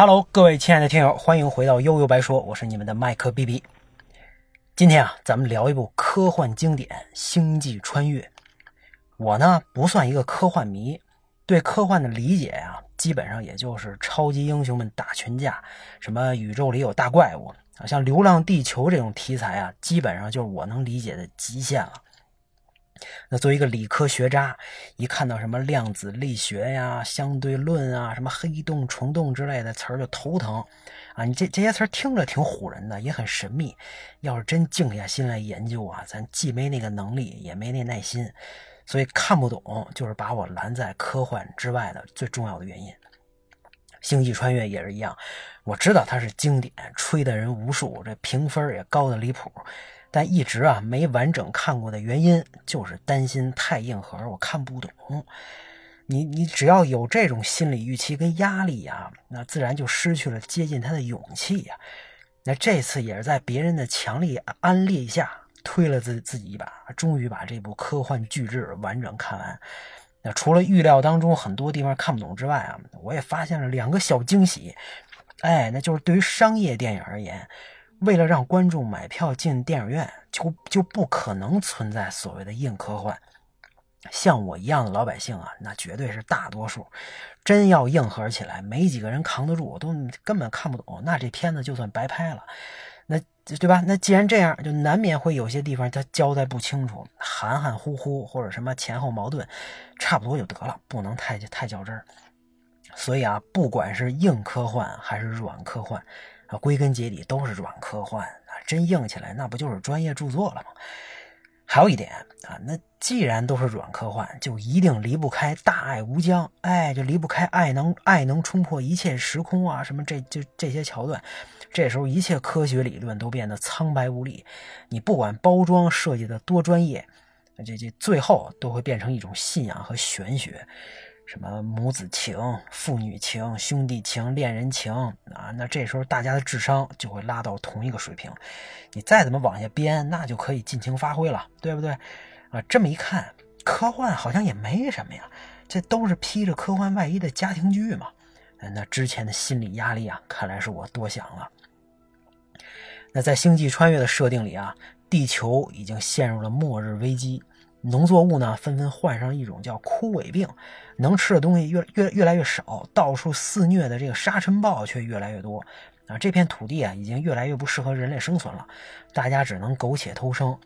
Hello，各位亲爱的听友，欢迎回到悠悠白说，我是你们的麦克 BB。今天啊，咱们聊一部科幻经典《星际穿越》。我呢不算一个科幻迷，对科幻的理解啊，基本上也就是超级英雄们打群架，什么宇宙里有大怪物啊，像《流浪地球》这种题材啊，基本上就是我能理解的极限了。那作为一个理科学渣，一看到什么量子力学呀、相对论啊、什么黑洞、虫洞之类的词儿就头疼啊！你这这些词儿听着挺唬人的，也很神秘。要是真静下心来研究啊，咱既没那个能力，也没那耐心，所以看不懂就是把我拦在科幻之外的最重要的原因。星际穿越也是一样，我知道它是经典，吹的人无数，这评分也高的离谱。但一直啊没完整看过的原因，就是担心太硬核，我看不懂。你你只要有这种心理预期跟压力呀，那自然就失去了接近他的勇气呀。那这次也是在别人的强力安利下，推了自自己一把，终于把这部科幻巨制完整看完。那除了预料当中很多地方看不懂之外啊，我也发现了两个小惊喜。哎，那就是对于商业电影而言。为了让观众买票进电影院，就就不可能存在所谓的硬科幻。像我一样的老百姓啊，那绝对是大多数。真要硬核起来，没几个人扛得住，我都根本看不懂。那这片子就算白拍了。那对吧？那既然这样，就难免会有些地方它交代不清楚，含含糊糊或者什么前后矛盾，差不多就得了，不能太太较真儿。所以啊，不管是硬科幻还是软科幻。啊，归根结底都是软科幻啊！真硬起来，那不就是专业著作了吗？还有一点啊，那既然都是软科幻，就一定离不开大爱无疆，哎，就离不开爱能爱能冲破一切时空啊，什么这就这些桥段。这时候一切科学理论都变得苍白无力，你不管包装设计的多专业，这这最后都会变成一种信仰和玄学。什么母子情、父女情、兄弟情、恋人情啊？那这时候大家的智商就会拉到同一个水平，你再怎么往下编，那就可以尽情发挥了，对不对？啊，这么一看，科幻好像也没什么呀，这都是披着科幻外衣的家庭剧嘛。那之前的心理压力啊，看来是我多想了。那在星际穿越的设定里啊，地球已经陷入了末日危机。农作物呢，纷纷患上一种叫枯萎病，能吃的东西越越越来越少，到处肆虐的这个沙尘暴却越来越多啊！这片土地啊，已经越来越不适合人类生存了，大家只能苟且偷生。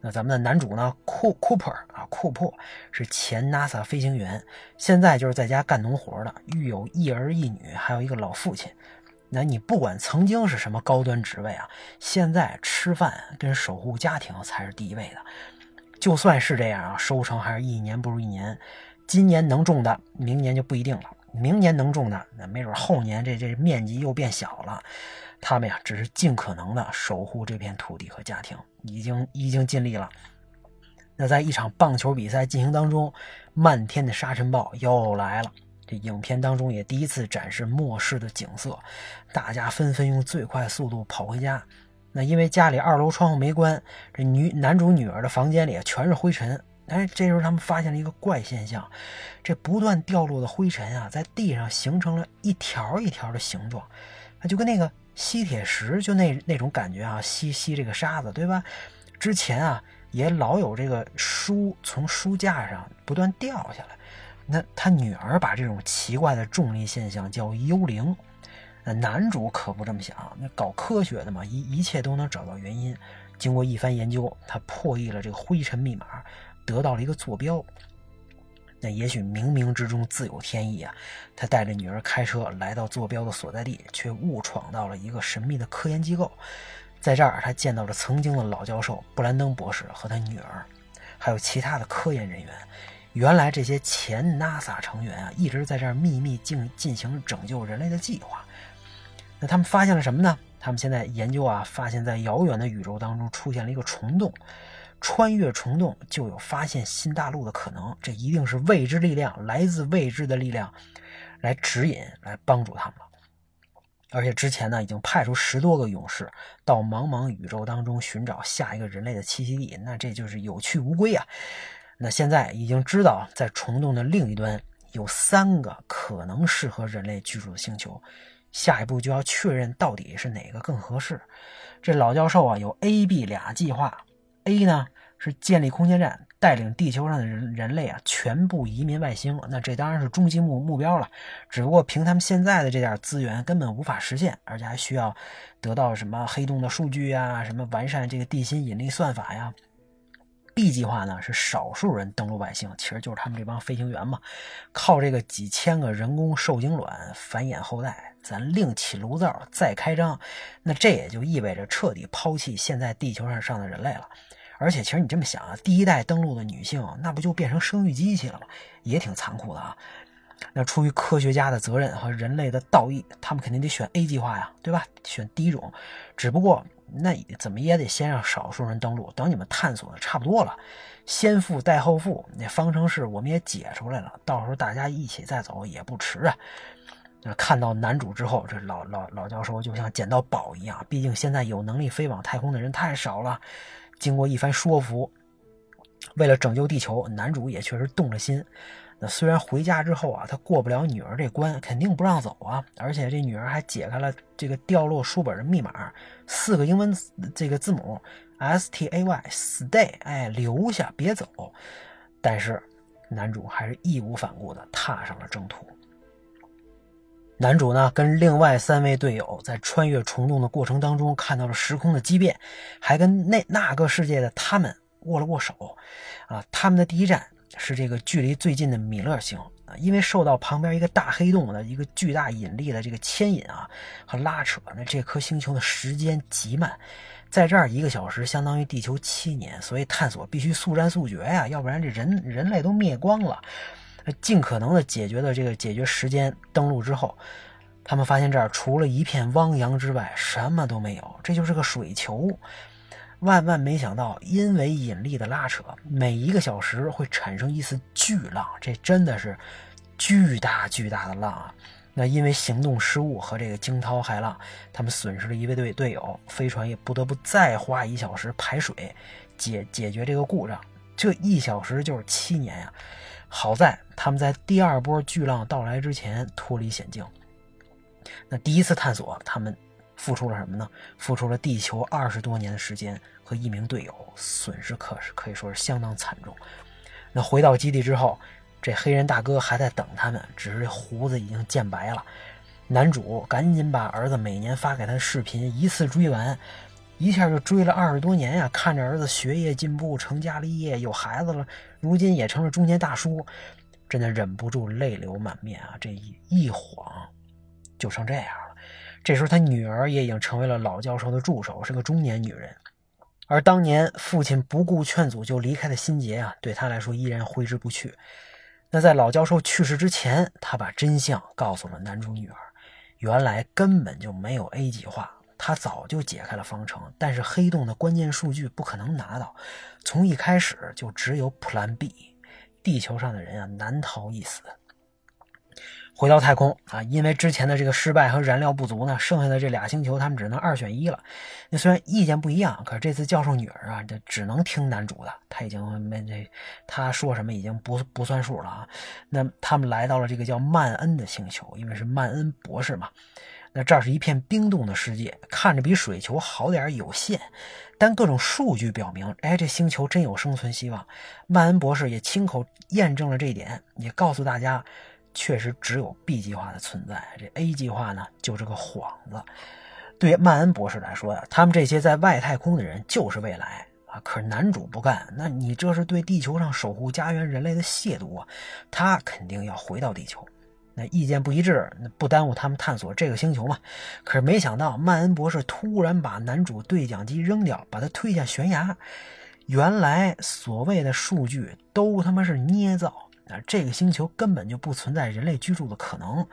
那咱们的男主呢，库库珀啊，库珀是前 NASA 飞行员，现在就是在家干农活的，育有一儿一女，还有一个老父亲。那你不管曾经是什么高端职位啊，现在吃饭跟守护家庭才是第一位的。就算是这样啊，收成还是一年不如一年。今年能种的，明年就不一定了；明年能种的，那没准后年这这面积又变小了。他们呀，只是尽可能的守护这片土地和家庭，已经已经尽力了。那在一场棒球比赛进行当中，漫天的沙尘暴又来了。这影片当中也第一次展示末世的景色，大家纷纷用最快速度跑回家。那因为家里二楼窗户没关，这女男主女儿的房间里全是灰尘。哎，这时候他们发现了一个怪现象，这不断掉落的灰尘啊，在地上形成了一条一条的形状，啊，就跟那个吸铁石就那那种感觉啊，吸吸这个沙子，对吧？之前啊，也老有这个书从书架上不断掉下来。那他女儿把这种奇怪的重力现象叫幽灵。那男主可不这么想，那搞科学的嘛，一一切都能找到原因。经过一番研究，他破译了这个灰尘密码，得到了一个坐标。那也许冥冥之中自有天意啊！他带着女儿开车来到坐标的所在地，却误闯到了一个神秘的科研机构。在这儿，他见到了曾经的老教授布兰登博士和他女儿，还有其他的科研人员。原来这些前 NASA 成员啊，一直在这儿秘密进进行拯救人类的计划。那他们发现了什么呢？他们现在研究啊，发现在遥远的宇宙当中出现了一个虫洞，穿越虫洞就有发现新大陆的可能。这一定是未知力量，来自未知的力量来指引、来帮助他们了。而且之前呢，已经派出十多个勇士到茫茫宇宙当中寻找下一个人类的栖息地，那这就是有去无归啊。那现在已经知道，在虫洞的另一端有三个可能适合人类居住的星球。下一步就要确认到底是哪个更合适。这老教授啊，有 A、B 俩计划。A 呢是建立空间站，带领地球上的人人类啊全部移民外星。那这当然是终极目目标了。只不过凭他们现在的这点资源，根本无法实现，而且还需要得到什么黑洞的数据呀，什么完善这个地心引力算法呀。B 计划呢是少数人登陆外星，其实就是他们这帮飞行员嘛，靠这个几千个人工受精卵繁衍后代，咱另起炉灶再开张，那这也就意味着彻底抛弃现在地球上上的人类了。而且其实你这么想啊，第一代登陆的女性那不就变成生育机器了吗？也挺残酷的啊。那出于科学家的责任和人类的道义，他们肯定得选 A 计划呀，对吧？选第一种，只不过。那怎么也得先让少数人登陆，等你们探索的差不多了，先富带后富，那方程式我们也解出来了，到时候大家一起再走也不迟啊。看到男主之后，这老老老教授就像捡到宝一样，毕竟现在有能力飞往太空的人太少了。经过一番说服，为了拯救地球，男主也确实动了心。那虽然回家之后啊，他过不了女儿这关，肯定不让走啊。而且这女儿还解开了这个掉落书本的密码，四个英文这个字母 S T A Y，Stay，哎，留下，别走。但是男主还是义无反顾的踏上了征途。男主呢，跟另外三位队友在穿越虫洞的过程当中，看到了时空的畸变，还跟那那个世界的他们握了握手。啊，他们的第一站。是这个距离最近的米勒星啊，因为受到旁边一个大黑洞的一个巨大引力的这个牵引啊和拉扯，那这颗星球的时间极慢，在这儿一个小时相当于地球七年，所以探索必须速战速决呀，要不然这人人类都灭光了。尽可能的解决了这个解决时间登陆之后，他们发现这儿除了一片汪洋之外什么都没有，这就是个水球。万万没想到，因为引力的拉扯，每一个小时会产生一次巨浪，这真的是巨大巨大的浪啊！那因为行动失误和这个惊涛骇浪，他们损失了一位队队友，飞船也不得不再花一小时排水解解决这个故障。这一小时就是七年呀！好在他们在第二波巨浪到来之前脱离险境。那第一次探索，他们。付出了什么呢？付出了地球二十多年的时间和一名队友，损失可是可以说是相当惨重。那回到基地之后，这黑人大哥还在等他们，只是这胡子已经渐白了。男主赶紧把儿子每年发给他的视频一次追完，一下就追了二十多年呀！看着儿子学业进步、成家立业、有孩子了，如今也成了中年大叔，真的忍不住泪流满面啊！这一一晃，就成这样。这时候，他女儿也已经成为了老教授的助手，是个中年女人。而当年父亲不顾劝阻就离开的心结啊，对他来说依然挥之不去。那在老教授去世之前，他把真相告诉了男主女儿：原来根本就没有 A 计划，他早就解开了方程，但是黑洞的关键数据不可能拿到，从一开始就只有 Plan B，地球上的人啊难逃一死。回到太空啊，因为之前的这个失败和燃料不足呢，剩下的这俩星球他们只能二选一了。那虽然意见不一样，可是这次教授女儿啊，这只能听男主的，他已经没这他说什么已经不不算数了啊。那他们来到了这个叫曼恩的星球，因为是曼恩博士嘛。那这儿是一片冰冻的世界，看着比水球好点有限，但各种数据表明，哎，这星球真有生存希望。曼恩博士也亲口验证了这一点，也告诉大家。确实只有 B 计划的存在，这 A 计划呢就是个幌子。对曼恩博士来说呀，他们这些在外太空的人就是未来啊。可是男主不干，那你这是对地球上守护家园人类的亵渎啊！他肯定要回到地球。那意见不一致，那不耽误他们探索这个星球嘛。可是没想到，曼恩博士突然把男主对讲机扔掉，把他推下悬崖。原来所谓的数据都他妈是捏造。啊，这个星球根本就不存在人类居住的可能。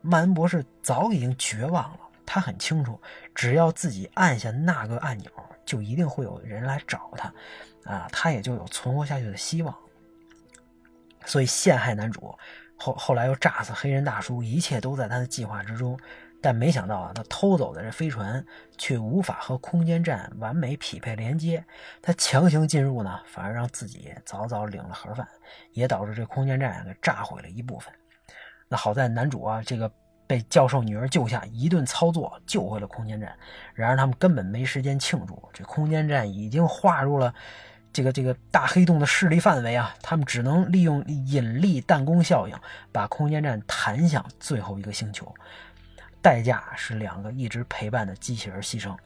曼恩博士早已经绝望了，他很清楚，只要自己按下那个按钮，就一定会有人来找他，啊，他也就有存活下去的希望。所以陷害男主，后后来又炸死黑人大叔，一切都在他的计划之中。但没想到啊，他偷走的这飞船却无法和空间站完美匹配连接。他强行进入呢，反而让自己早早领了盒饭，也导致这空间站给炸毁了一部分。那好在男主啊，这个被教授女儿救下，一顿操作救回了空间站。然而他们根本没时间庆祝，这空间站已经划入了这个这个大黑洞的势力范围啊！他们只能利用引力弹弓效应，把空间站弹向最后一个星球，代价是两个一直陪伴的机器人牺牲。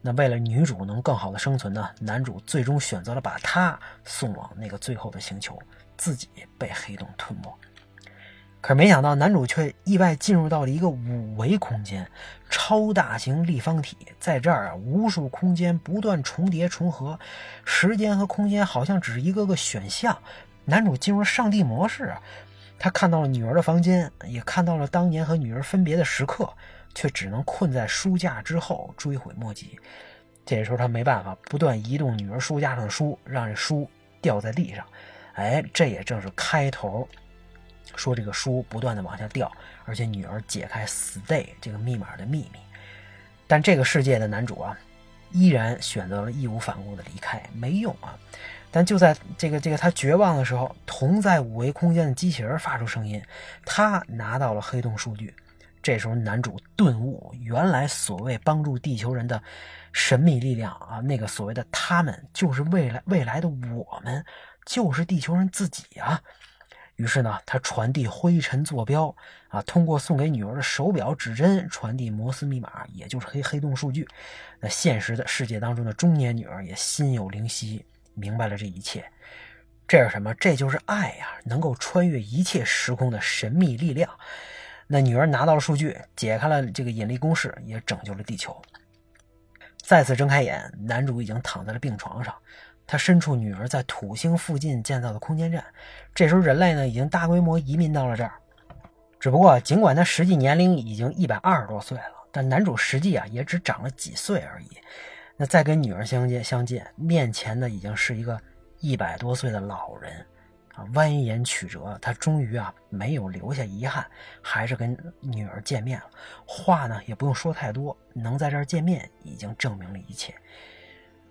那为了女主能更好的生存呢？男主最终选择了把她送往那个最后的星球，自己被黑洞吞没。可是没想到，男主却意外进入到了一个五维空间，超大型立方体，在这儿啊，无数空间不断重叠重合，时间和空间好像只是一个个选项。男主进入上帝模式，他看到了女儿的房间，也看到了当年和女儿分别的时刻，却只能困在书架之后追悔莫及。这时候他没办法，不断移动女儿书架上的书，让这书掉在地上。哎，这也正是开头。说这个书不断的往下掉，而且女儿解开 stay 这个密码的秘密，但这个世界的男主啊，依然选择了义无反顾的离开，没用啊！但就在这个这个他绝望的时候，同在五维空间的机器人发出声音，他拿到了黑洞数据。这时候男主顿悟，原来所谓帮助地球人的神秘力量啊，那个所谓的他们，就是未来未来的我们，就是地球人自己啊！于是呢，他传递灰尘坐标啊，通过送给女儿的手表指针传递摩斯密码，也就是黑黑洞数据。那现实的世界当中的中年女儿也心有灵犀，明白了这一切。这是什么？这就是爱呀，能够穿越一切时空的神秘力量。那女儿拿到了数据，解开了这个引力公式，也拯救了地球。再次睁开眼，男主已经躺在了病床上。他身处女儿在土星附近建造的空间站，这时候人类呢已经大规模移民到了这儿。只不过，尽管他实际年龄已经一百二十多岁了，但男主实际啊也只长了几岁而已。那再跟女儿相见相见，面前的已经是一个一百多岁的老人啊，蜿蜒曲折，他终于啊没有留下遗憾，还是跟女儿见面了。话呢也不用说太多，能在这儿见面已经证明了一切。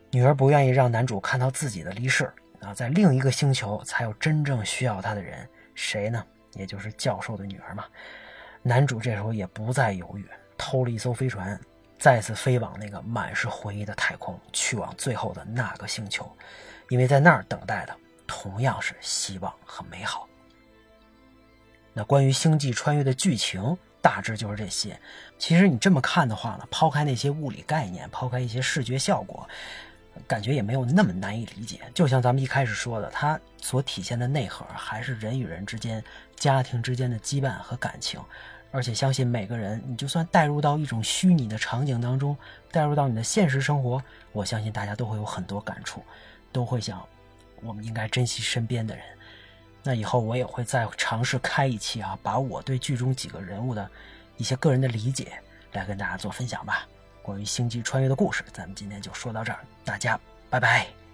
女儿不愿意让男主看到自己的离世啊，在另一个星球才有真正需要他的人，谁呢？也就是教授的女儿嘛。男主这时候也不再犹豫，偷了一艘飞船，再次飞往那个满是回忆的太空，去往最后的那个星球，因为在那儿等待的同样是希望和美好。那关于星际穿越的剧情大致就是这些。其实你这么看的话呢，抛开那些物理概念，抛开一些视觉效果。感觉也没有那么难以理解，就像咱们一开始说的，它所体现的内核还是人与人之间、家庭之间的羁绊和感情。而且相信每个人，你就算带入到一种虚拟的场景当中，带入到你的现实生活，我相信大家都会有很多感触，都会想，我们应该珍惜身边的人。那以后我也会再尝试开一期啊，把我对剧中几个人物的一些个人的理解来跟大家做分享吧。关于星际穿越的故事，咱们今天就说到这儿，大家拜拜。